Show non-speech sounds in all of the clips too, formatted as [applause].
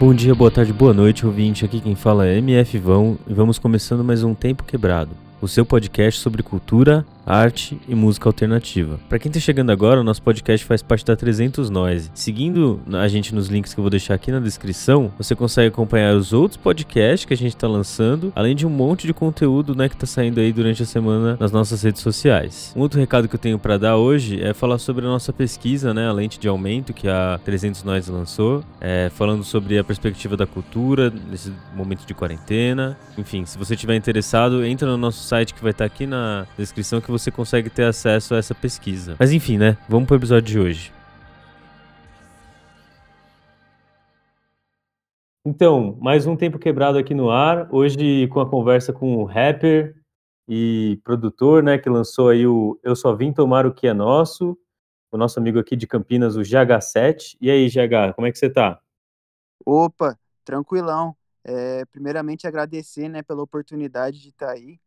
Bom dia, boa tarde, boa noite, ouvinte. Aqui quem fala é MF Vão e vamos começando mais um Tempo Quebrado, o seu podcast sobre cultura, arte e música alternativa. Para quem tá chegando agora, o nosso podcast faz parte da 300 Noise. Seguindo a gente nos links que eu vou deixar aqui na descrição, você consegue acompanhar os outros podcasts que a gente tá lançando, além de um monte de conteúdo, né, que tá saindo aí durante a semana nas nossas redes sociais. Um outro recado que eu tenho para dar hoje é falar sobre a nossa pesquisa, né, a lente de aumento que a 300 Noise lançou, é, falando sobre a perspectiva da cultura nesse momento de quarentena. Enfim, se você tiver interessado, entra no nosso site que vai estar tá aqui na descrição que você você consegue ter acesso a essa pesquisa. Mas enfim, né? Vamos pro episódio de hoje. Então, mais um tempo quebrado aqui no ar. Hoje com a conversa com o rapper e produtor, né, que lançou aí o Eu Só Vim Tomar o Que É Nosso, o nosso amigo aqui de Campinas, o GH7. E aí, GH, como é que você tá? Opa, tranquilão. É, primeiramente agradecer, né, pela oportunidade de estar tá aí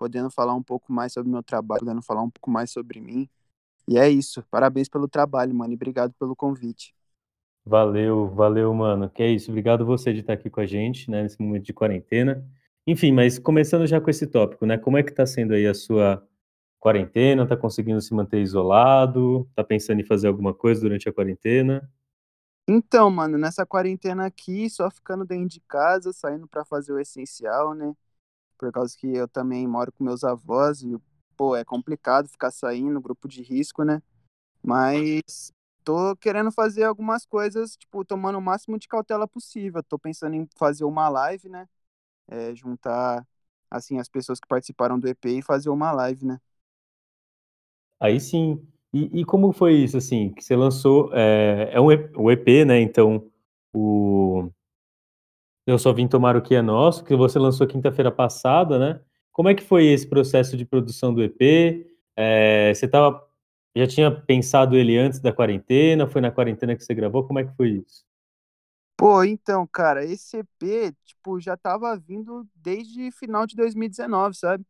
podendo falar um pouco mais sobre meu trabalho, podendo falar um pouco mais sobre mim. E é isso. Parabéns pelo trabalho, mano, e obrigado pelo convite. Valeu, valeu, mano. Que é isso. Obrigado você de estar aqui com a gente, né, nesse momento de quarentena. Enfim, mas começando já com esse tópico, né? Como é que tá sendo aí a sua quarentena? Tá conseguindo se manter isolado? Tá pensando em fazer alguma coisa durante a quarentena? Então, mano, nessa quarentena aqui, só ficando dentro de casa, saindo para fazer o essencial, né? Por causa que eu também moro com meus avós e, pô, é complicado ficar saindo, grupo de risco, né? Mas tô querendo fazer algumas coisas, tipo, tomando o máximo de cautela possível. Tô pensando em fazer uma live, né? É, juntar, assim, as pessoas que participaram do EP e fazer uma live, né? Aí sim. E, e como foi isso, assim, que você lançou, é, é um EP, né? Então, o, eu só vim tomar o que é nosso, que você lançou quinta-feira passada, né? Como é que foi esse processo de produção do EP? É, você tava, já tinha pensado ele antes da quarentena? Foi na quarentena que você gravou? Como é que foi isso? Pô, então, cara, esse EP, tipo, já tava vindo desde final de 2019, sabe?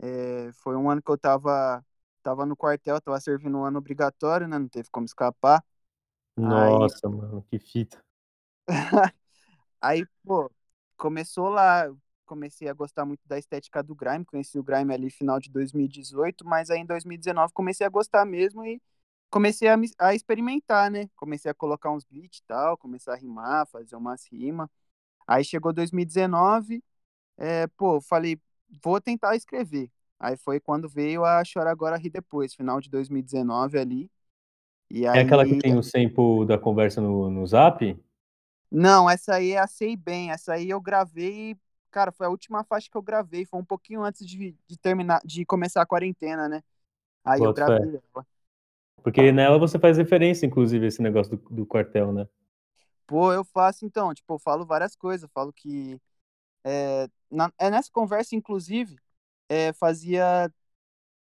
É, foi um ano que eu tava, tava no quartel, tava servindo um ano obrigatório, né? Não teve como escapar. Nossa, Aí... mano, que fita. [laughs] Aí, pô, começou lá, comecei a gostar muito da estética do grime, conheci o grime ali final de 2018, mas aí em 2019 comecei a gostar mesmo e comecei a, a experimentar, né? Comecei a colocar uns beats e tal, comecei a rimar, fazer umas rimas. Aí chegou 2019, é, pô, falei, vou tentar escrever. Aí foi quando veio a Chora Agora Ri Depois, final de 2019 ali. E aí... É aquela que tem o sample da conversa no, no Zap? Não, essa aí é a Sei Bem. Essa aí eu gravei. Cara, foi a última faixa que eu gravei. Foi um pouquinho antes de, de terminar, de começar a quarentena, né? Aí eu gravei ela. Porque nela você faz referência, inclusive, a esse negócio do, do quartel, né? Pô, eu faço então, tipo, eu falo várias coisas. Eu falo que. É, na, é nessa conversa, inclusive, é, fazia.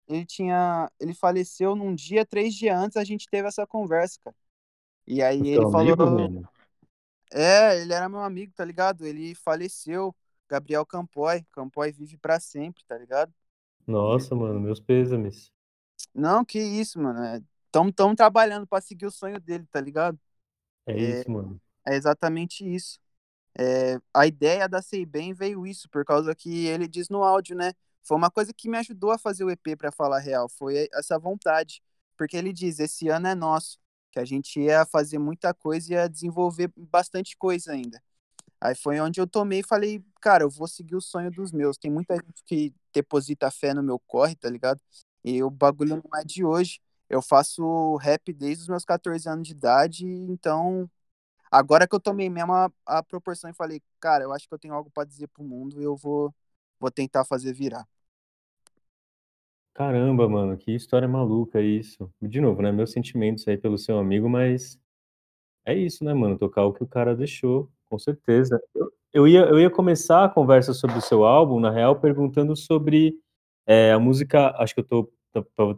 Ele tinha. Ele faleceu num dia, três dias antes, a gente teve essa conversa, cara. E aí ele falou. Amigo, é, ele era meu amigo, tá ligado? Ele faleceu, Gabriel Campoy. Campoy vive para sempre, tá ligado? Nossa, mano, meus pêsames. Não, que isso, mano. É, tão, tão trabalhando para seguir o sonho dele, tá ligado? É, é isso, mano. É exatamente isso. É, a ideia da Sei Bem veio isso, por causa que ele diz no áudio, né? Foi uma coisa que me ajudou a fazer o EP para falar real, foi essa vontade. Porque ele diz: esse ano é nosso que a gente ia fazer muita coisa e ia desenvolver bastante coisa ainda. Aí foi onde eu tomei e falei, cara, eu vou seguir o sonho dos meus. Tem muita gente que deposita fé no meu corre, tá ligado? E o bagulho não é de hoje. Eu faço rap desde os meus 14 anos de idade, então agora que eu tomei mesmo a, a proporção e falei, cara, eu acho que eu tenho algo para dizer pro mundo e eu vou vou tentar fazer virar. Caramba, mano, que história maluca isso. De novo, né, meus sentimentos aí pelo seu amigo, mas é isso, né, mano, tocar o que o cara deixou, com certeza. Eu eu ia eu ia começar a conversa sobre o seu álbum, na real, perguntando sobre, eh, a música acho que eu tô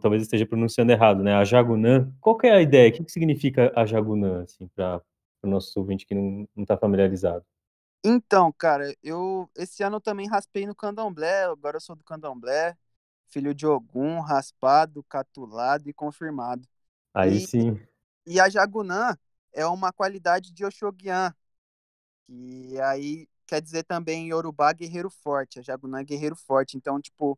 talvez esteja pronunciando errado, né, a Jagunã. Qual que é a ideia? O que que significa a Jagunã, assim, para o nosso ouvinte que não não tá familiarizado? Então, cara, eu esse ano eu também raspei no candomblé, agora eu sou do candomblé filho de Ogum, raspado, catulado e confirmado. Aí e, sim. E a Jagunã é uma qualidade de Oxoguian. E aí quer dizer também Yorubá guerreiro forte, a Jagunã é guerreiro forte. Então, tipo,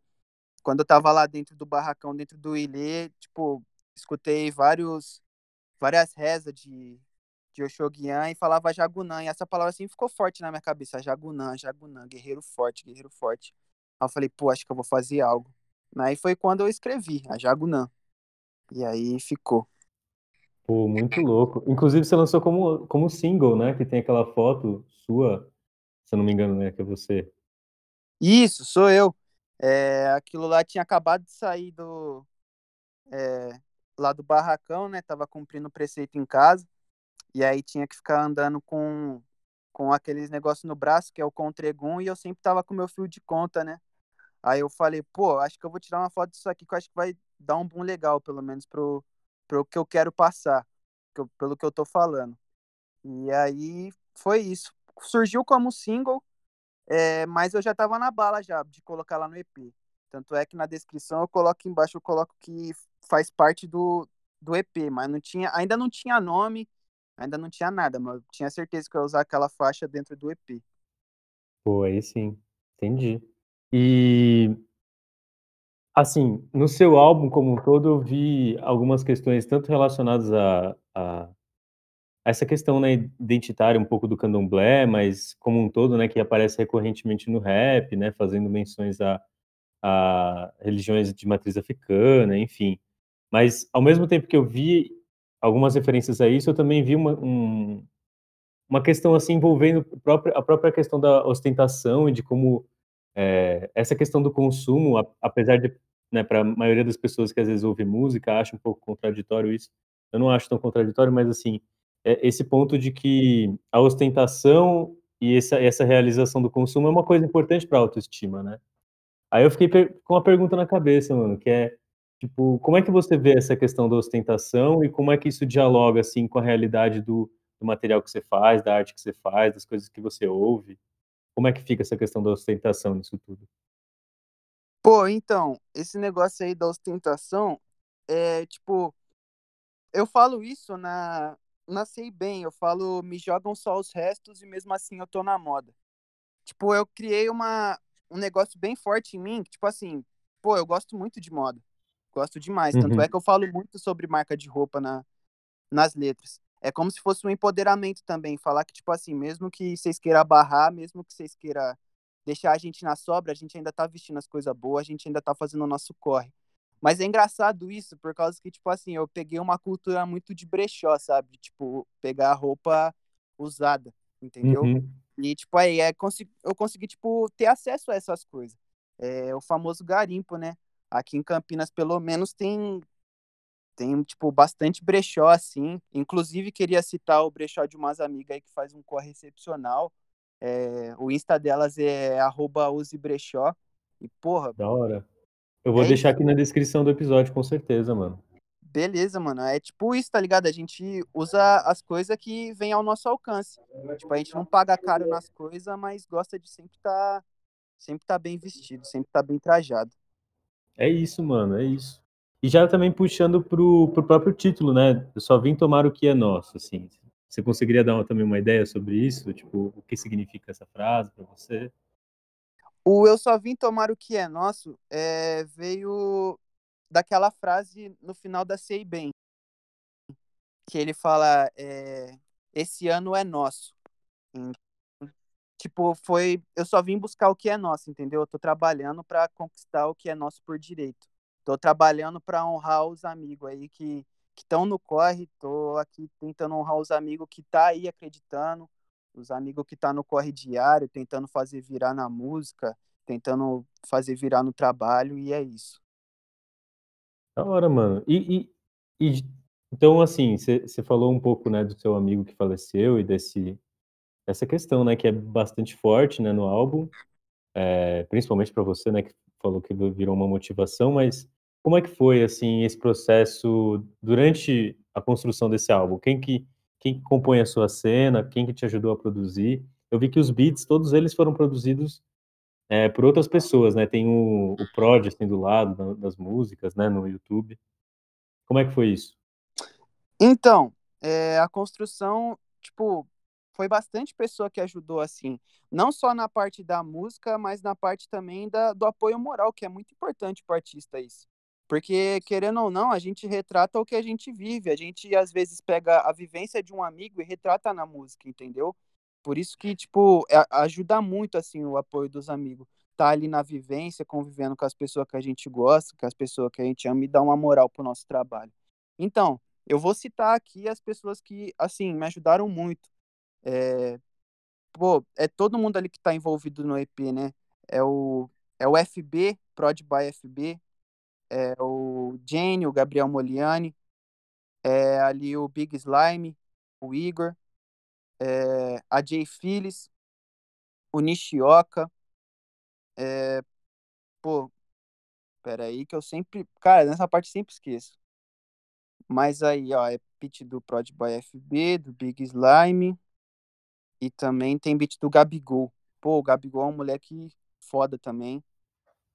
quando eu tava lá dentro do barracão, dentro do Ilê, tipo, escutei vários várias rezas de de Oxoguian e falava Jagunã. E essa palavra assim ficou forte na minha cabeça. Jagunã, Jagunã, guerreiro forte, guerreiro forte. Aí eu falei, pô, acho que eu vou fazer algo. Aí foi quando eu escrevi, a Jagunã. E aí ficou. Pô, muito louco. Inclusive, você lançou como, como single, né? Que tem aquela foto sua, se eu não me engano, né? Que é você. Isso, sou eu. É, aquilo lá tinha acabado de sair do. É, lá do barracão, né? Tava cumprindo o preceito em casa. E aí tinha que ficar andando com, com aqueles negócios no braço, que é o Contregum, e eu sempre tava com meu fio de conta, né? Aí eu falei, pô, acho que eu vou tirar uma foto disso aqui que eu acho que vai dar um boom legal, pelo menos pro, pro que eu quero passar, pelo que eu tô falando. E aí foi isso. Surgiu como single, é, mas eu já tava na bala já de colocar lá no EP. Tanto é que na descrição eu coloco embaixo, eu coloco que faz parte do, do EP, mas não tinha, ainda não tinha nome, Ainda não tinha nada, mas eu tinha certeza que eu ia usar aquela faixa dentro do EP. Pô, aí sim, entendi. E assim, no seu álbum como um todo, eu vi algumas questões tanto relacionadas a, a essa questão né, identitária um pouco do candomblé, mas como um todo, né, que aparece recorrentemente no rap, né, fazendo menções a, a religiões de matriz africana, enfim. Mas ao mesmo tempo que eu vi algumas referências a isso, eu também vi uma, um, uma questão assim envolvendo a própria, a própria questão da ostentação e de como é, essa questão do consumo, apesar de, né, para a maioria das pessoas que às vezes ouvem música, acha um pouco contraditório isso, eu não acho tão contraditório, mas assim, é esse ponto de que a ostentação e essa, essa realização do consumo é uma coisa importante para a autoestima, né? Aí eu fiquei com uma pergunta na cabeça, mano, que é Tipo, como é que você vê essa questão da ostentação e como é que isso dialoga, assim, com a realidade do, do material que você faz, da arte que você faz, das coisas que você ouve? Como é que fica essa questão da ostentação nisso tudo? Pô, então, esse negócio aí da ostentação, é tipo, eu falo isso na, nasci bem, eu falo, me jogam só os restos e mesmo assim eu tô na moda. Tipo, eu criei uma, um negócio bem forte em mim, que, tipo assim, pô, eu gosto muito de moda. Gosto demais. Tanto Uhum. é que eu falo muito sobre marca de roupa na, nas letras. É como se fosse um empoderamento também. Falar que, tipo assim, mesmo que vocês queiram barrar, mesmo que vocês queiram deixar a gente na sobra, a gente ainda tá vestindo as coisas boas, a gente ainda tá fazendo o nosso corre. Mas é engraçado isso, por causa que, tipo assim, eu peguei uma cultura muito de brechó, sabe? Tipo, pegar a roupa usada, entendeu? Uhum. E, tipo, aí é, eu consegui, tipo, ter acesso a essas coisas. É o famoso garimpo, né? Aqui em Campinas, pelo menos, tem, tem tipo, bastante brechó, assim. Inclusive, queria citar o brechó de umas amigas aí que faz um corre excepcional. É, o Insta delas é arroba usebrechó. E, porra... Da hora. Eu vou é deixar isso. aqui na descrição do episódio, com certeza, mano. Beleza, mano. É tipo isso, tá ligado? A gente usa as coisas que vem ao nosso alcance. Tipo, a gente não paga caro nas coisas, mas gosta de sempre tá, sempre tá bem vestido, sempre tá bem trajado. É isso, mano, é isso. E já também puxando pro, pro próprio título, né? Eu só vim tomar o que é nosso, assim. Você conseguiria dar uma, também uma ideia sobre isso? Tipo, o que significa essa frase para você? O eu só vim tomar o que é nosso é, veio daquela frase no final da Sei Bem, que ele fala: é, esse ano é nosso tipo, foi. Eu só vim buscar o que é nosso, entendeu? Eu tô trabalhando para conquistar o que é nosso por direito. Tô trabalhando para honrar os amigos aí que estão no corre. Tô aqui tentando honrar os amigos que tá aí acreditando, os amigos que tá no corre diário, tentando fazer virar na música, tentando fazer virar no trabalho, e é isso. Da hora, mano. E, e, e então, assim, você falou um pouco, né, do seu amigo que faleceu e desse essa questão, né, que é bastante forte, né, no álbum, é, principalmente para você, né, que falou que virou uma motivação, mas como é que foi, assim, esse processo durante a construção desse álbum? Quem que, quem que compõe a sua cena? Quem que te ajudou a produzir? Eu vi que os beats, todos eles foram produzidos é, por outras pessoas, né? Tem o, o Prod, assim, do lado das músicas, né, no YouTube. Como é que foi isso? Então, é, a construção, tipo, foi bastante pessoa que ajudou, assim, não só na parte da música, mas na parte também da, do apoio moral, que é muito importante para o artista isso. Porque, querendo ou não, a gente retrata o que a gente vive, a gente às vezes pega a vivência de um amigo e retrata na música, entendeu? Por isso que, tipo, ajuda muito, assim, o apoio dos amigos. Tá ali na vivência, convivendo com as pessoas que a gente gosta, com as pessoas que a gente ama e dá uma moral pro nosso trabalho. Então, eu vou citar aqui as pessoas que, assim, me ajudaram muito. É, pô, é todo mundo ali que tá envolvido no EP, né? É o, é o FB, Prod by FB, é o Jane, o Gabriel Moliani, é ali o Big Slime, o Igor, é, a Jay Phillips, o Nishioka, é, pô, peraí que eu sempre, cara, nessa parte sempre esqueço. Mas aí, ó, é beat do Prod Boy FB, do Big Slime, e também tem beat do Gabigol. Pô, o Gabigol é um moleque foda também.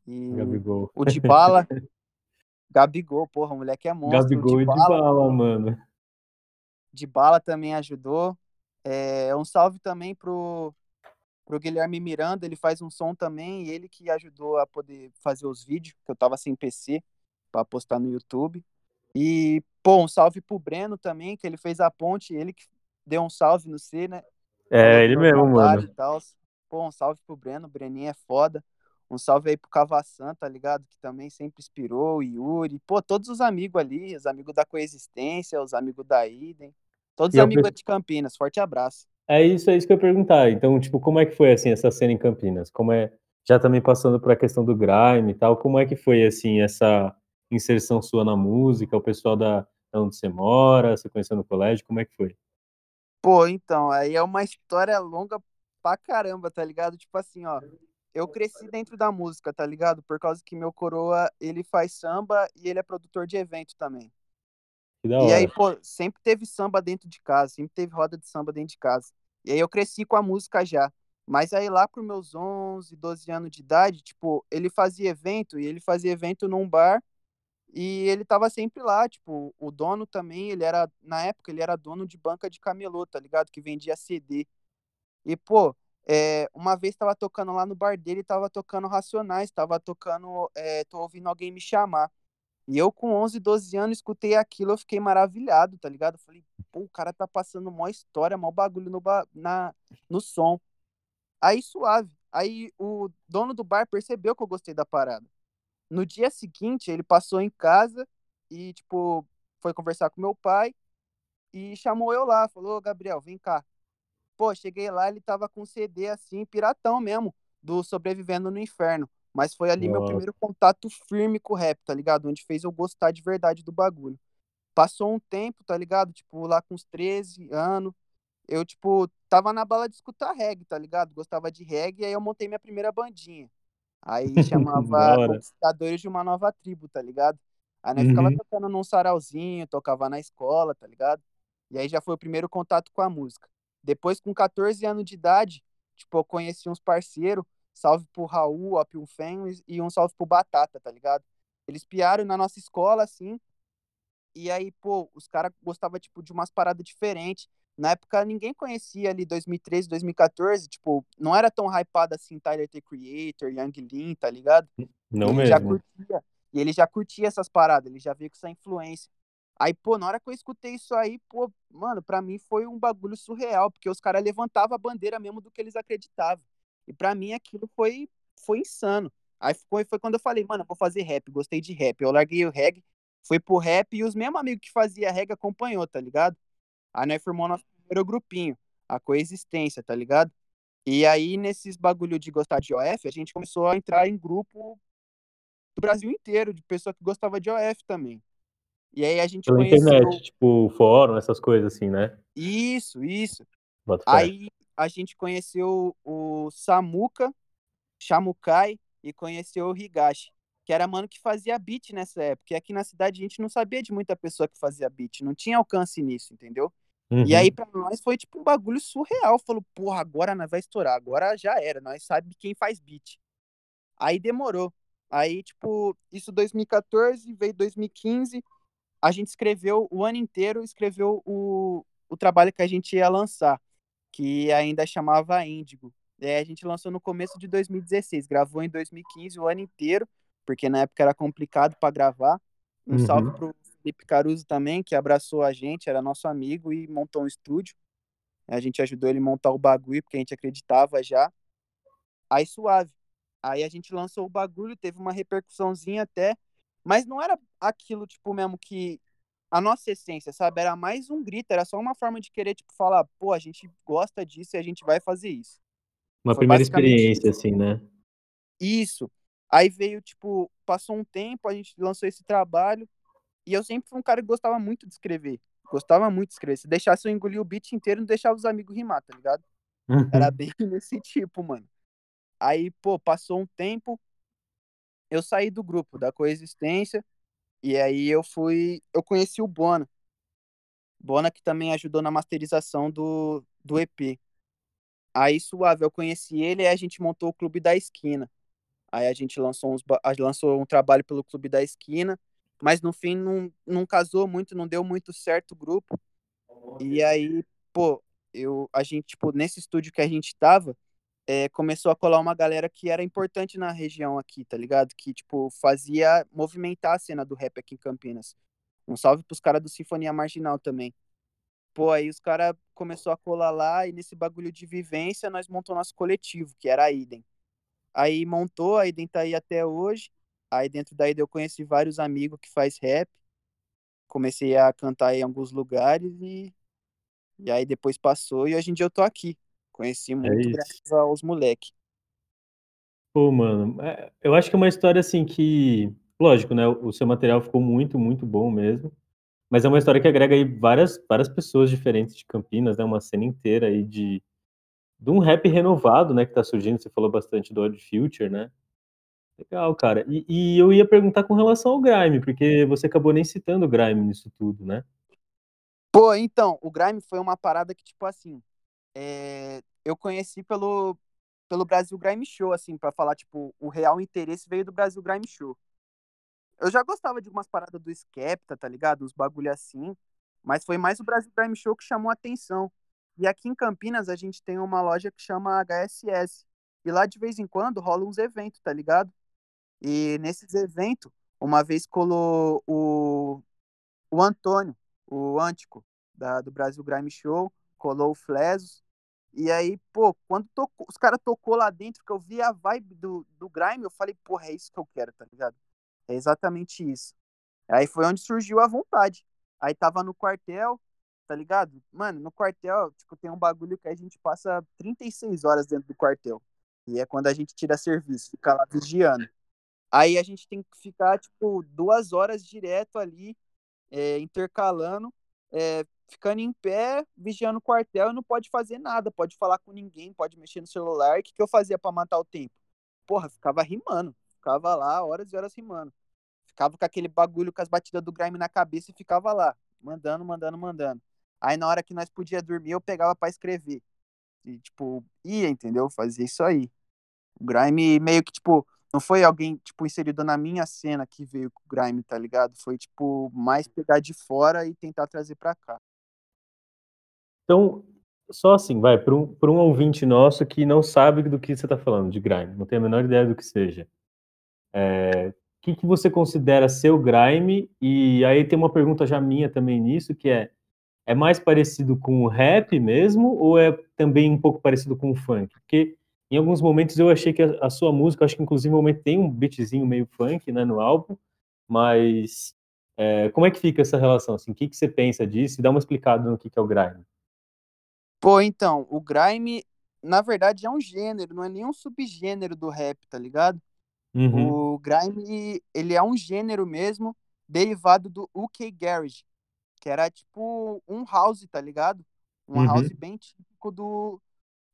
E Gabigol. O de bala. [laughs] Gabigol, porra, o moleque é monstro. Gabigol e de bala, mano. De bala também ajudou. É, um salve também pro, pro Guilherme Miranda, ele faz um som também, ele que ajudou a poder fazer os vídeos, que eu tava sem PC para postar no YouTube. E, pô, um salve pro Breno também, que ele fez a ponte, ele que deu um salve no C, né? É, ele mesmo, mano. Pô, um salve pro Breno, o Breninho é foda. Um salve aí pro Cavassan, tá ligado? Que também sempre inspirou, o Yuri. Pô, todos os amigos ali, os amigos da Coexistência, os amigos da Idem. Todos os amigos de Campinas, forte abraço. É isso, é isso que eu ia perguntar. Então, tipo, como é que foi assim essa cena em Campinas? Como é já também passando por a questão do grime e tal, como é que foi assim essa inserção sua na música, o pessoal da onde você mora, você conheceu no colégio, como é que foi? Pô, então, aí é uma história longa pra caramba, tá ligado? Tipo assim, ó, eu cresci dentro da música, tá ligado? Por causa que meu coroa, ele faz samba e ele é produtor de evento também. Que da hora. E aí, pô, sempre teve samba dentro de casa, sempre teve roda de samba dentro de casa. E aí eu cresci com a música já. Mas aí lá pros meus 11, 12 anos de idade, tipo, ele fazia evento e ele fazia evento num bar e ele tava sempre lá, tipo, o dono também, ele era, na época, ele era dono de banca de camelô, tá ligado? Que vendia CD. E, pô, é, uma vez tava tocando lá no bar dele, tava tocando Racionais, tava tocando, é, tô ouvindo alguém me chamar. E eu, com 11, 12 anos, escutei aquilo, eu fiquei maravilhado, tá ligado? Falei, pô, o cara tá passando mó história, mó bagulho no, ba na, no som. Aí, suave. Aí, o dono do bar percebeu que eu gostei da parada. No dia seguinte, ele passou em casa e, tipo, foi conversar com meu pai e chamou eu lá. Falou, Gabriel, vem cá. Pô, cheguei lá, ele tava com CD assim, piratão mesmo, do Sobrevivendo no Inferno. Mas foi ali Nossa. meu primeiro contato firme com o rap, tá ligado? Onde fez eu gostar de verdade do bagulho. Passou um tempo, tá ligado? Tipo, lá com uns 13 anos, eu, tipo, tava na bala de escutar reggae, tá ligado? Gostava de reggae, aí eu montei minha primeira bandinha. Aí [laughs] chamava Conquistadores de uma Nova Tribo, tá ligado? Aí nós uhum. ficava tocando num sarauzinho, tocava na escola, tá ligado? E aí já foi o primeiro contato com a música. Depois, com 14 anos de idade, tipo, eu conheci uns parceiros, salve pro Raul, Opium Fan e um salve pro Batata, tá ligado? Eles piaram na nossa escola, assim, e aí, pô, os caras gostavam, tipo, de umas paradas diferentes. Na época, ninguém conhecia ali 2013, 2014, tipo, não era tão hypado assim Tyler, The Creator, Young Lean, tá ligado? Não ele mesmo. Já curtia, e ele já curtia essas paradas, ele já veio com essa influência. Aí, pô, na hora que eu escutei isso aí, pô, mano, pra mim foi um bagulho surreal, porque os caras levantavam a bandeira mesmo do que eles acreditavam. E para mim aquilo foi, foi insano. Aí foi, foi quando eu falei, mano, eu vou fazer rap, gostei de rap. Eu larguei o reggae, fui pro rap e os mesmos amigos que fazia reggae acompanhou, tá ligado? Aí nós formou nosso primeiro grupinho, a coexistência, tá ligado? E aí, nesses bagulho de gostar de OF, a gente começou a entrar em grupo do Brasil inteiro, de pessoa que gostava de OF também. E aí a gente Pela conheceu... internet, tipo, fórum, essas coisas assim, né? Isso, isso. Aí a gente conheceu o Samuka, Shamukai e conheceu o Higashi, que era mano que fazia beat nessa época. E aqui na cidade a gente não sabia de muita pessoa que fazia beat, não tinha alcance nisso, entendeu? Uhum. E aí pra nós foi tipo um bagulho surreal. Falou, porra, agora nós vai estourar, agora já era, nós sabe quem faz beat. Aí demorou. Aí, tipo, isso 2014, veio 2015, a gente escreveu o ano inteiro, escreveu o, o trabalho que a gente ia lançar. que ainda chamava Índigo. É, a gente lançou no começo de 2016, gravou em 2015 o ano inteiro, porque na época era complicado para gravar. Um Uhum. salve pro Felipe Caruso também, que abraçou a gente, era nosso amigo e montou um estúdio. A gente ajudou ele a montar o bagulho, porque a gente acreditava já. Aí suave. Aí a gente lançou o bagulho, teve uma repercussãozinha até, mas não era aquilo, tipo, mesmo que a nossa essência, sabe? Era mais um grito, era só uma forma de querer, tipo, falar, pô, a gente gosta disso e a gente vai fazer isso. Uma Foi primeira experiência, isso. assim, né? Isso. Aí veio, tipo, passou um tempo, a gente lançou esse trabalho, e eu sempre fui um cara que gostava muito de escrever. Gostava muito de escrever. Se deixasse eu engolir o beat inteiro, não deixava os amigos rimar, tá ligado? Era Uhum. bem [laughs] nesse tipo, mano. Aí, pô, passou um tempo, eu saí do grupo, da coexistência, e aí eu fui, eu conheci o Bona. Bona que também ajudou na masterização do, do EP. Aí, suave, eu conheci ele e a gente montou o Clube da Esquina. Aí a gente lançou, uns, lançou um trabalho pelo Clube da Esquina, mas no fim não, não casou muito, não deu muito certo o grupo. E aí, pô, eu, a gente, tipo, nesse estúdio que a gente tava, é, começou a colar uma galera que era importante na região aqui, tá ligado? Que, tipo, fazia movimentar a cena do rap aqui em Campinas. Um salve pros caras do Sinfonia Marginal também. Pô, aí os caras começou a colar lá e nesse bagulho de vivência nós montou nosso coletivo, que era a Idem. Aí montou, a Idem tá aí até hoje. Aí dentro da Idem eu conheci vários amigos que faz rap. Comecei a cantar em alguns lugares e, e aí depois passou e hoje em dia eu tô aqui. Conheci muito É graças aos moleques. Pô, mano, é, eu acho que é uma história assim que, lógico, né? O seu material ficou muito, muito bom mesmo. Mas é uma história que agrega aí várias, várias pessoas diferentes de Campinas, né? Uma cena inteira aí de, de um rap renovado, né? Que tá surgindo. Você falou bastante do Odd Future, né? Legal, cara. E, e eu ia perguntar com relação ao Grime, porque você acabou nem citando o Grime nisso tudo, né? Pô, então, o Grime foi uma parada que, tipo assim, é, eu conheci pelo, pelo Brasil Grime Show, assim, pra falar, tipo, o real interesse veio do Brasil Grime Show. Eu já gostava de umas paradas do Skepta, tá ligado? Uns bagulho assim, mas foi mais o Brasil Grime Show que chamou a atenção. E aqui em Campinas a gente tem uma loja que chama HSS. E lá de vez em quando rola uns eventos, tá ligado? E nesses eventos, uma vez colou o, o Antônio, o Antico, da, do Brasil Grime Show, colou o Flesos. E aí, pô, quando tocou, os caras tocou lá dentro, que eu vi a vibe do, do Grime, eu falei, porra, é isso que eu quero, tá ligado? É exatamente isso. Aí foi onde surgiu a vontade. Aí tava no quartel, tá ligado? Mano, no quartel, tipo, tem um bagulho que a gente passa 36 horas dentro do quartel. E é quando a gente tira serviço, fica lá vigiando. Aí a gente tem que ficar, tipo, duas horas direto ali, é, intercalando, é, ficando em pé, vigiando o quartel e não pode fazer nada, pode falar com ninguém, pode mexer no celular. O que, que eu fazia para matar o tempo? Porra, ficava rimando. Ficava lá horas e horas rimando. Ficava com aquele bagulho com as batidas do grime na cabeça e ficava lá, mandando, mandando, mandando. Aí na hora que nós podia dormir, eu pegava para escrever. E, tipo, ia, entendeu? Fazia isso aí. O grime meio que, tipo, não foi alguém, tipo, inserido na minha cena que veio com o grime, tá ligado? Foi, tipo, mais pegar de fora e tentar trazer pra cá. Então, só assim, vai, para um, um ouvinte nosso que não sabe do que você está falando, de grime, não tem a menor ideia do que seja. É, o que, que você considera ser o grime? E aí tem uma pergunta já minha também nisso, que é, é mais parecido com o rap mesmo, ou é também um pouco parecido com o funk? Porque em alguns momentos eu achei que a, a sua música, acho que inclusive no momento tem um beatzinho meio funk, né, no álbum, mas é, como é que fica essa relação? Assim, o que, que você pensa disso? E dá uma explicada no que, que é o grime. Pô, então, o grime, na verdade, é um gênero, não é nenhum subgênero do rap, tá ligado? Uhum. O grime, ele é um gênero mesmo, derivado do UK Garage, que era tipo um house, tá ligado? Um Uhum. house bem típico do,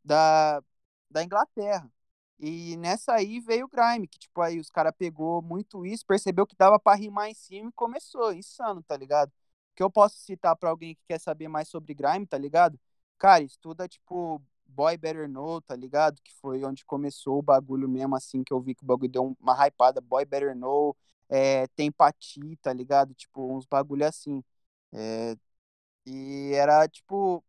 da, da Inglaterra. E nessa aí veio o grime, que tipo aí os caras pegou muito isso, percebeu que dava pra rimar em cima e começou, insano, tá ligado? Que eu posso citar pra alguém que quer saber mais sobre grime, tá ligado? Cara, estuda tipo Boy Better Know, tá ligado? Que foi onde começou o bagulho mesmo, assim, que eu vi que o bagulho deu uma hypada. Boy Better Know, é, tem Pati, tá ligado? Tipo, uns bagulho assim. É, e era, tipo,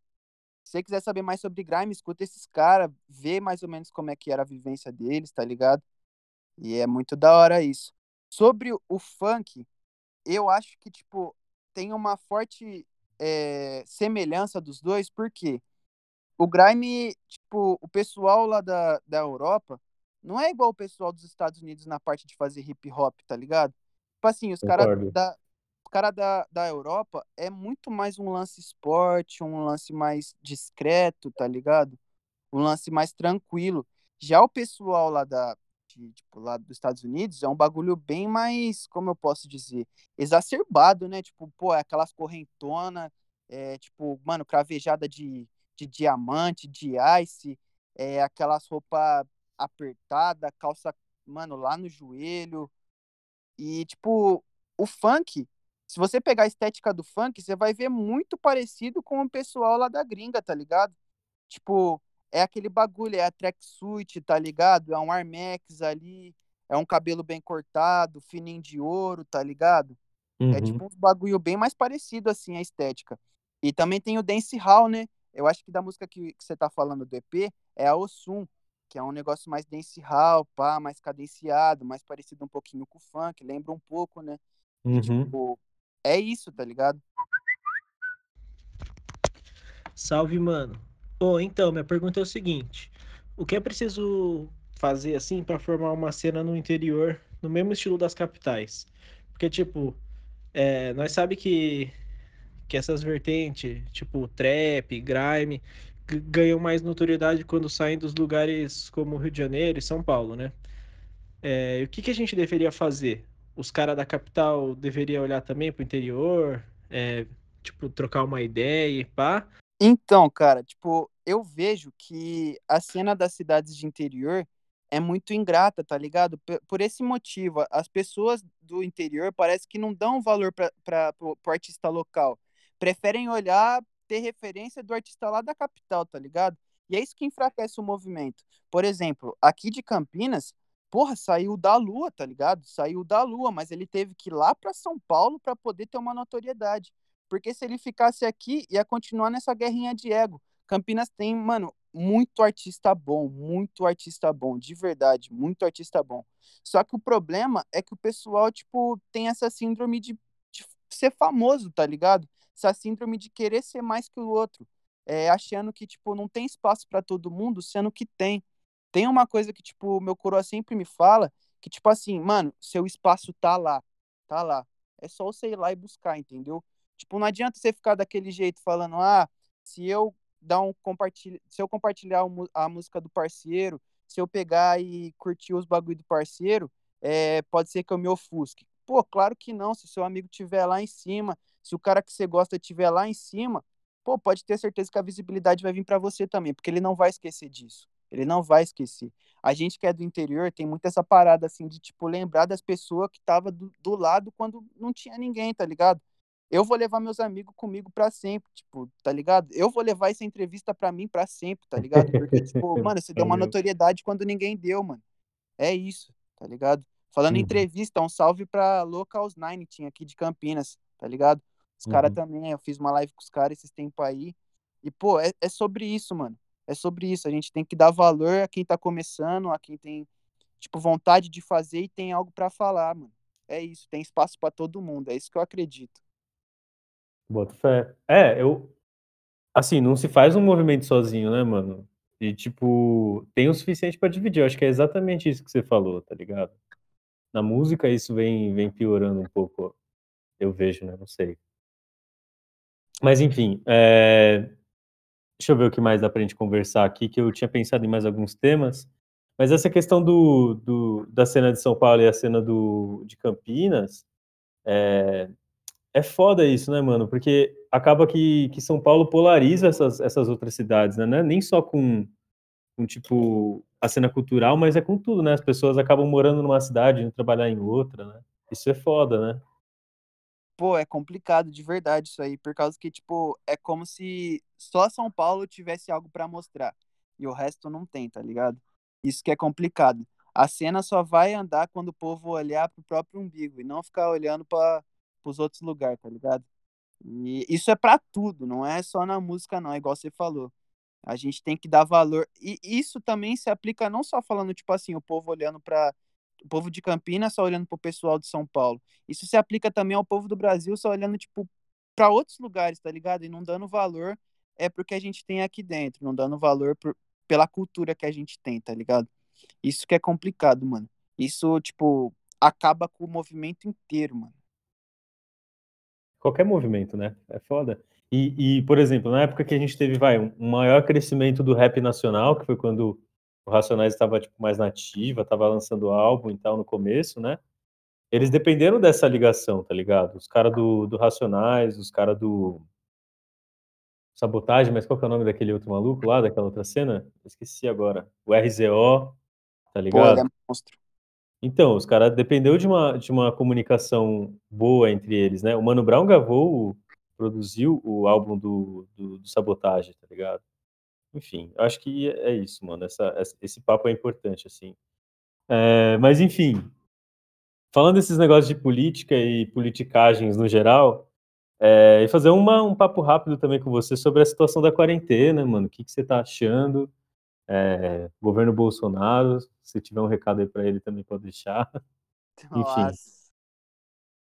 Se você quiser saber mais sobre grime, escuta esses caras, vê mais ou menos como é que era a vivência deles, tá ligado? E é muito da hora isso. Sobre o funk, eu acho que, tipo, tem uma forte é, semelhança dos dois, porque o grime, tipo, o pessoal lá da, da Europa não é igual o pessoal dos Estados Unidos na parte de fazer hip hop, tá ligado? Tipo assim, os caras da, cara da, da Europa é muito mais um lance esporte, um lance mais discreto, tá ligado? Um lance mais tranquilo. Já o pessoal lá da, de, tipo, lá dos Estados Unidos é um bagulho bem mais, como eu posso dizer, exacerbado, né? Tipo, pô, é aquelas correntonas, é, tipo, mano, cravejada de, de diamante, de ice, é, aquelas roupas apertadas, calça, mano, lá no joelho. E, tipo, o funk, se você pegar a estética do funk, você vai ver muito parecido com o pessoal lá da gringa, tá ligado? Tipo, é aquele bagulho, é a tracksuit, tá ligado? É um Armex ali, é um cabelo bem cortado, fininho de ouro, tá ligado? Uhum. É tipo um bagulho bem mais parecido, assim, a estética. E também tem o Dance Hall, né? Eu acho que da música que, que você tá falando do EP é a Osum, que é um negócio mais dance hall, pá, mais cadenciado, mais parecido um pouquinho com o funk, lembra um pouco, né? Uhum. E, tipo, é isso, tá ligado? Salve, mano. Bom, então, minha pergunta é o seguinte: o que é preciso fazer assim para formar uma cena no interior no mesmo estilo das capitais? Porque, tipo, é, nós sabe que, que essas vertentes, tipo trap, grime, ganham mais notoriedade quando saem dos lugares como Rio de Janeiro e São Paulo, né? É, o que, que a gente deveria fazer? Os caras da capital deveriam olhar também pro interior, é, tipo, trocar uma ideia e pá? Então, cara, tipo, eu vejo que a cena das cidades de interior é muito ingrata, tá ligado? Por esse motivo, as pessoas do interior parece que não dão valor para o artista local. Preferem olhar, ter referência do artista lá da capital, tá ligado? E é isso que enfraquece o movimento. Por exemplo, aqui de Campinas, porra, saiu da Lua, tá ligado? Saiu da Lua, mas ele teve que ir lá para São Paulo para poder ter uma notoriedade. Porque se ele ficasse aqui, ia continuar nessa guerrinha de ego. Campinas tem, mano, muito artista bom, muito artista bom, de verdade, muito artista bom. Só que o problema é que o pessoal, tipo, tem essa síndrome de, de ser famoso, tá ligado? Essa síndrome de querer ser mais que o outro. É, achando que, tipo, não tem espaço para todo mundo, sendo que tem. Tem uma coisa que, tipo, meu coroa sempre me fala, que, tipo assim, mano, seu espaço tá lá, tá lá. É só você ir lá e buscar, entendeu? Tipo, não adianta você ficar daquele jeito falando, ah, se eu dar um compartilha, se eu compartilhar a música do parceiro, se eu pegar e curtir os bagulho do parceiro, é, pode ser que eu me ofusque. Pô, claro que não, se o seu amigo tiver lá em cima, se o cara que você gosta tiver lá em cima, pô, pode ter certeza que a visibilidade vai vir para você também, porque ele não vai esquecer disso. Ele não vai esquecer. A gente que é do interior tem muito essa parada assim de tipo lembrar das pessoas que tava do, do lado quando não tinha ninguém, tá ligado? Eu vou levar meus amigos comigo para sempre, tipo, tá ligado? Eu vou levar essa entrevista para mim para sempre, tá ligado? Porque, [laughs] tipo, mano, você deu uma notoriedade quando ninguém deu, mano. É isso, tá ligado? Falando uhum. em entrevista, um salve pra Locals Nine, tinha aqui de Campinas, tá ligado? Os uhum. caras também, eu fiz uma live com os caras esses tempos aí. E, pô, é, é sobre isso, mano. É sobre isso. A gente tem que dar valor a quem tá começando, a quem tem, tipo, vontade de fazer e tem algo para falar, mano. É isso, tem espaço para todo mundo. É isso que eu acredito. Boto fé. É, eu. Assim, não se faz um movimento sozinho, né, mano? E, tipo, tem o suficiente para dividir. Eu acho que é exatamente isso que você falou, tá ligado? Na música, isso vem, vem piorando um pouco. Eu vejo, né? Não sei. Mas, enfim. É... Deixa eu ver o que mais dá pra gente conversar aqui, que eu tinha pensado em mais alguns temas. Mas essa questão do, do da cena de São Paulo e a cena do, de Campinas. É, é foda isso, né, mano? Porque acaba que, que São Paulo polariza essas, essas outras cidades, né? É nem só com, com, tipo, a cena cultural, mas é com tudo, né? As pessoas acabam morando numa cidade e trabalhar em outra, né? Isso é foda, né? Pô, é complicado de verdade isso aí, por causa que, tipo, é como se só São Paulo tivesse algo para mostrar e o resto não tem, tá ligado? Isso que é complicado. A cena só vai andar quando o povo olhar pro próprio umbigo e não ficar olhando para pros outros lugares, tá ligado? E isso é para tudo, não é só na música, não, é igual você falou. A gente tem que dar valor. E isso também se aplica não só falando, tipo assim, o povo olhando para o povo de Campinas só olhando para o pessoal de São Paulo. Isso se aplica também ao povo do Brasil só olhando, tipo, para outros lugares, tá ligado? E não dando valor é porque a gente tem aqui dentro, não dando valor por, pela cultura que a gente tem, tá ligado? Isso que é complicado, mano. Isso, tipo, acaba com o movimento inteiro, mano. Qualquer movimento, né? É foda. E, e, por exemplo, na época que a gente teve, vai, um maior crescimento do rap nacional, que foi quando o Racionais estava tipo, mais nativa, estava lançando álbum e tal no começo, né? Eles dependeram dessa ligação, tá ligado? Os caras do, do Racionais, os caras do Sabotagem, mas qual que é o nome daquele outro maluco lá, daquela outra cena? esqueci agora. O RZO, tá ligado? Pô, ele é monstro. Então, os caras dependeu de uma, de uma comunicação boa entre eles, né? O Mano Brown gravou produziu o álbum do, do, do Sabotagem, tá ligado? Enfim, acho que é isso, mano. Essa, esse papo é importante, assim. É, mas, enfim, falando desses negócios de política e politicagens no geral, é, e fazer uma, um papo rápido também com você sobre a situação da quarentena, mano. O que, que você tá achando? É, governo Bolsonaro, se tiver um recado aí para ele também pode deixar. [laughs] Enfim. Nossa.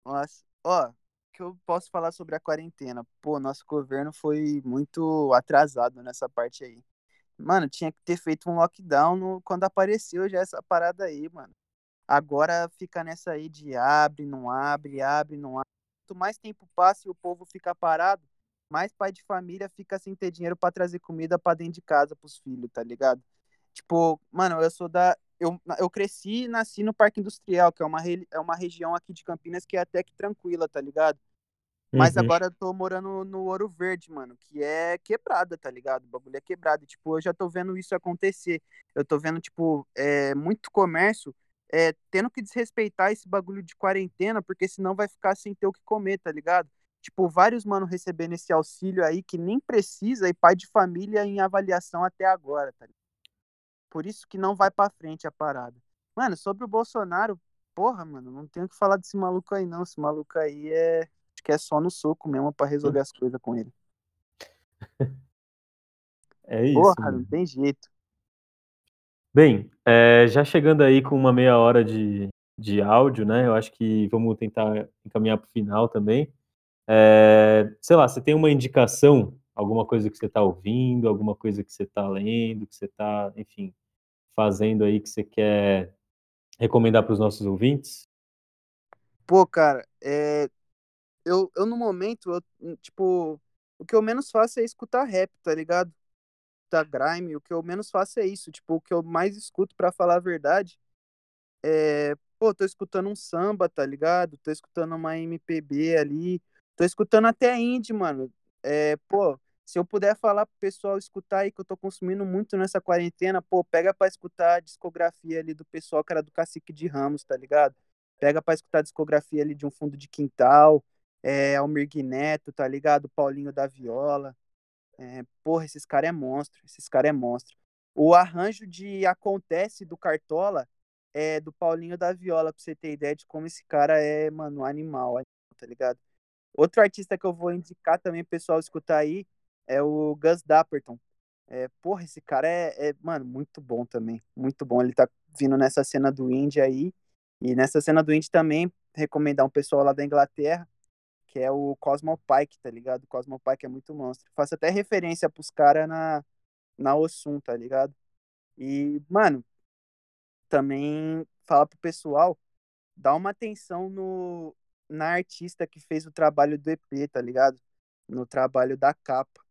Nossa. Ó, que eu posso falar sobre a quarentena? Pô, nosso governo foi muito atrasado nessa parte aí. Mano, tinha que ter feito um lockdown no, quando apareceu já essa parada aí, mano. Agora fica nessa aí de abre, não abre, abre, não abre. Quanto mais tempo passa e o povo fica parado, mais pai de família fica sem ter dinheiro para trazer comida para dentro de casa pros filhos, tá ligado? Tipo, mano, eu sou da eu, eu cresci e nasci no Parque Industrial, que é uma, é uma região aqui de Campinas que é até que tranquila, tá ligado? Mas uhum. agora eu tô morando no Ouro Verde, mano, que é quebrada, tá ligado? O bagulho é quebrado. Tipo, eu já tô vendo isso acontecer. Eu tô vendo, tipo, é, muito comércio é, tendo que desrespeitar esse bagulho de quarentena, porque senão vai ficar sem ter o que comer, tá ligado? Tipo, vários mano recebendo esse auxílio aí que nem precisa e pai de família em avaliação até agora, tá ligado? Por isso que não vai para frente a parada. Mano, sobre o Bolsonaro, porra, mano, não tenho que falar desse maluco aí não. Esse maluco aí é. Acho que é só no soco mesmo para resolver as coisas com ele. [laughs] É isso. Porra, não tem jeito. Bem, é, já chegando aí com uma meia hora de, de áudio, né? Eu acho que vamos tentar encaminhar para o final também. É, sei lá, você tem uma indicação, alguma coisa que você está ouvindo, alguma coisa que você está lendo, que você está, enfim, fazendo aí que você quer recomendar para os nossos ouvintes? Pô, cara, é... eu, eu no momento, eu, tipo, o que eu menos faço é escutar rap, tá ligado? Da grime, o que eu menos faço é isso, tipo, o que eu mais escuto para falar a verdade é, pô, tô escutando um samba, tá ligado? Tô escutando uma MPB ali, tô escutando até indie, mano. É, pô, se eu puder falar pro pessoal escutar aí que eu tô consumindo muito nessa quarentena, pô, pega pra escutar a discografia ali do pessoal que era do Cacique de Ramos, tá ligado? Pega pra escutar a discografia ali de um fundo de quintal, é, Almir Neto, tá ligado? Paulinho da Viola. É, porra, esses caras é monstro, esses caras é monstro. O arranjo de Acontece do Cartola é do Paulinho da Viola, pra você ter ideia de como esse cara é, mano, animal, tá ligado? Outro artista que eu vou indicar também, pessoal, escutar aí, é o Gus Dapperton. É, porra, esse cara é, é, mano, muito bom também. Muito bom. Ele tá vindo nessa cena do indie aí. E nessa cena do indie também, recomendar um pessoal lá da Inglaterra, que é o Cosmo Pike, tá ligado? O Cosmo Pike é muito monstro. Faço até referência pros caras na, na Ossum, tá ligado? E, mano, também falar pro pessoal, dá uma atenção no, na artista que fez o trabalho do EP, tá ligado? No trabalho da capa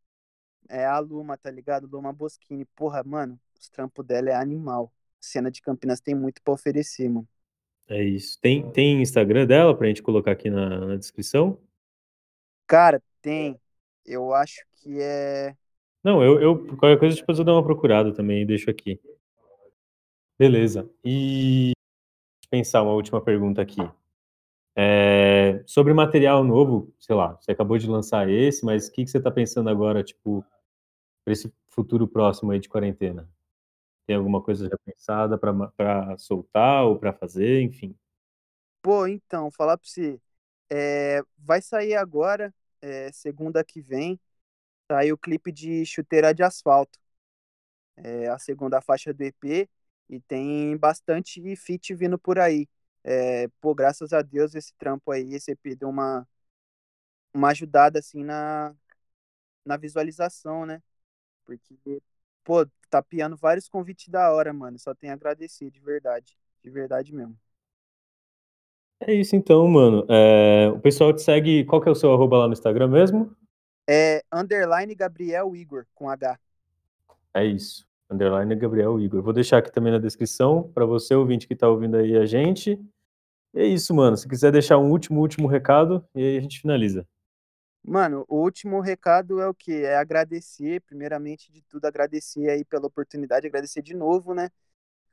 é a Luma, tá ligado? Luma Boschini. Porra, mano, os trampos dela é animal. Cena de Campinas tem muito pra oferecer, mano. É isso. Tem, tem Instagram dela pra gente colocar aqui na, na descrição? Cara, tem. Eu acho que é. Não, eu, eu qualquer coisa depois eu dou uma procurada também e deixo aqui. Beleza. E pensar uma última pergunta aqui. É, sobre material novo, sei lá, você acabou de lançar esse, mas o que, que você está pensando agora, tipo, para esse futuro próximo aí de quarentena? Tem alguma coisa já pensada para soltar ou para fazer, enfim? Pô, então, falar para você, é, vai sair agora, é, segunda que vem, sai o clipe de Chuteira de Asfalto. é a segunda faixa do EP, e tem bastante feat vindo por aí. É, pô, graças a Deus esse trampo aí, esse EP deu uma, uma ajudada assim na, na visualização, né? Porque, pô, tá piando vários convites da hora, mano. Só tenho a agradecer, de verdade. De verdade mesmo. É isso então, mano. É, o pessoal te segue. Qual que é o seu arroba lá no Instagram mesmo? É underline Gabriel Igor, com H. É isso. Underline Gabriel Igor. Vou deixar aqui também na descrição para você, ouvinte que tá ouvindo aí a gente. É isso, mano. Se quiser deixar um último, último recado, e aí a gente finaliza. Mano, o último recado é o que? É agradecer, primeiramente de tudo, agradecer aí pela oportunidade, agradecer de novo, né?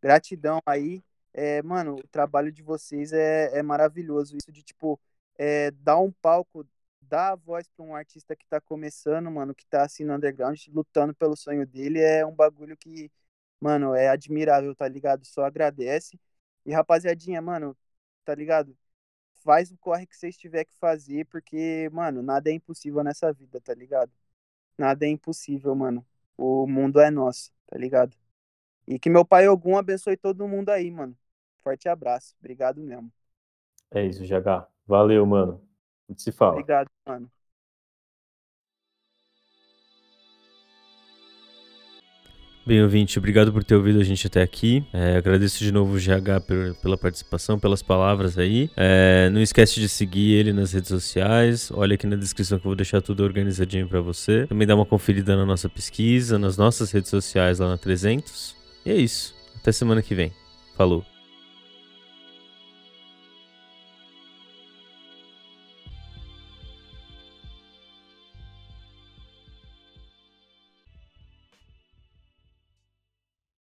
Gratidão aí. É, mano, o trabalho de vocês é, é maravilhoso. Isso de, tipo, é, dar um palco, dar a voz para um artista que tá começando, mano, que tá assim no underground, lutando pelo sonho dele, é um bagulho que, mano, é admirável, tá ligado? Só agradece. E rapaziadinha, mano, tá ligado? faz o corre que vocês tiver que fazer, porque, mano, nada é impossível nessa vida, tá ligado? Nada é impossível, mano. O mundo é nosso, tá ligado? E que meu pai algum abençoe todo mundo aí, mano. Forte abraço. Obrigado mesmo. É isso, GH. Valeu, mano. Se fala. Obrigado, mano. Bem, ouvinte, obrigado por ter ouvido a gente até aqui. É, agradeço de novo o GH pela participação, pelas palavras aí. É, não esquece de seguir ele nas redes sociais. Olha aqui na descrição que eu vou deixar tudo organizadinho para você. Também dá uma conferida na nossa pesquisa, nas nossas redes sociais lá na 300. E é isso. Até semana que vem. Falou.